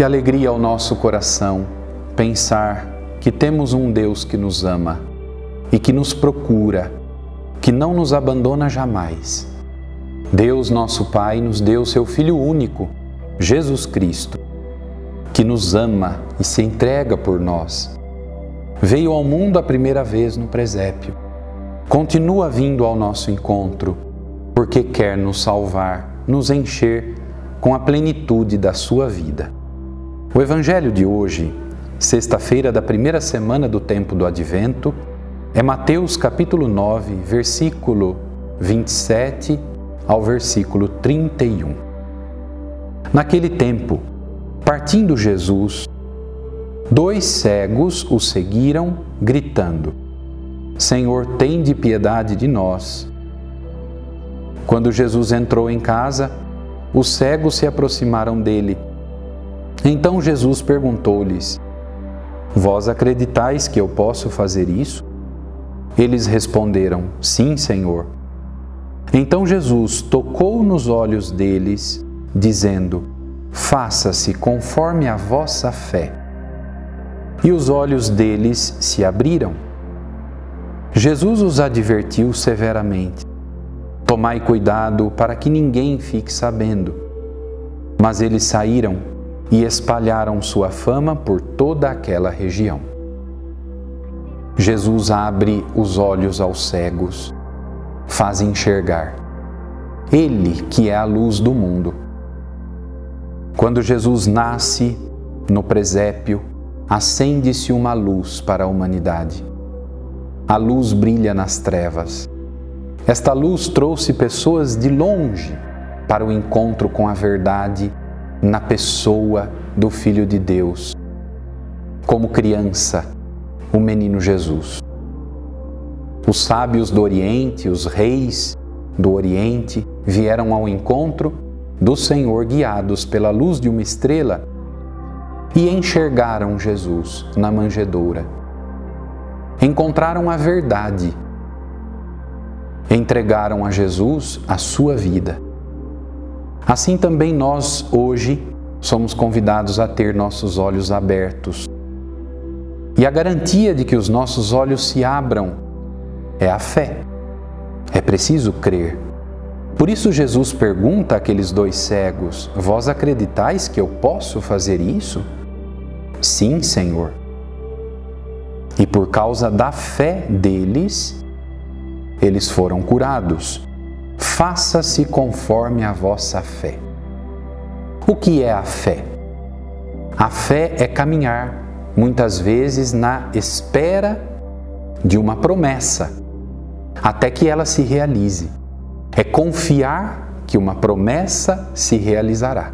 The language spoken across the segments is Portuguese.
Que alegria ao nosso coração pensar que temos um Deus que nos ama e que nos procura, que não nos abandona jamais. Deus, nosso Pai, nos deu seu Filho único, Jesus Cristo, que nos ama e se entrega por nós. Veio ao mundo a primeira vez no presépio. Continua vindo ao nosso encontro, porque quer nos salvar, nos encher com a plenitude da sua vida. O Evangelho de hoje, sexta-feira da primeira semana do tempo do Advento, é Mateus capítulo 9, versículo 27 ao versículo 31. Naquele tempo, partindo Jesus, dois cegos o seguiram, gritando: Senhor, tem de piedade de nós. Quando Jesus entrou em casa, os cegos se aproximaram dele. Então Jesus perguntou-lhes: Vós acreditais que eu posso fazer isso? Eles responderam: Sim, Senhor. Então Jesus tocou nos olhos deles, dizendo: Faça-se conforme a vossa fé. E os olhos deles se abriram. Jesus os advertiu severamente: Tomai cuidado para que ninguém fique sabendo. Mas eles saíram e espalharam sua fama por toda aquela região. Jesus abre os olhos aos cegos faz enxergar. Ele que é a luz do mundo. Quando Jesus nasce no presépio, acende-se uma luz para a humanidade. A luz brilha nas trevas. Esta luz trouxe pessoas de longe para o encontro com a verdade na pessoa do Filho de Deus, como criança, o menino Jesus. Os sábios do Oriente, os reis do Oriente, vieram ao encontro do Senhor guiados pela luz de uma estrela e enxergaram Jesus na manjedoura. Encontraram a verdade. Entregaram a Jesus a sua vida. Assim também nós, hoje, somos convidados a ter nossos olhos abertos. E a garantia de que os nossos olhos se abram é a fé. É preciso crer. Por isso, Jesus pergunta àqueles dois cegos: Vós acreditais que eu posso fazer isso? Sim, Senhor. E por causa da fé deles, eles foram curados. Faça-se conforme a vossa fé. O que é a fé? A fé é caminhar, muitas vezes, na espera de uma promessa até que ela se realize. É confiar que uma promessa se realizará.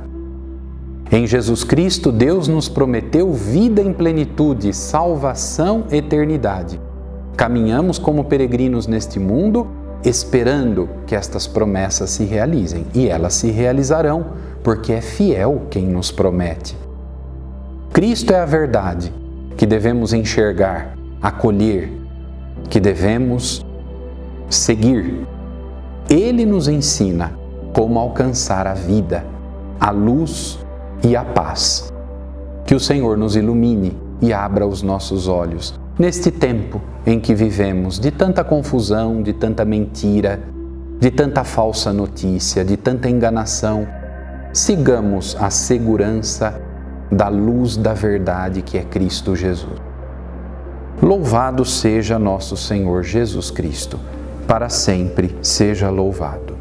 Em Jesus Cristo, Deus nos prometeu vida em plenitude, salvação, eternidade. Caminhamos como peregrinos neste mundo, esperando que estas promessas se realizem, e elas se realizarão, porque é fiel quem nos promete. Cristo é a verdade que devemos enxergar, acolher, que devemos seguir. Ele nos ensina como alcançar a vida, a luz e a paz. Que o Senhor nos ilumine e abra os nossos olhos neste tempo em que vivemos de tanta confusão, de tanta mentira, de tanta falsa notícia, de tanta enganação. Sigamos a segurança da luz da verdade que é Cristo Jesus. Louvado seja nosso Senhor Jesus Cristo para sempre seja louvado.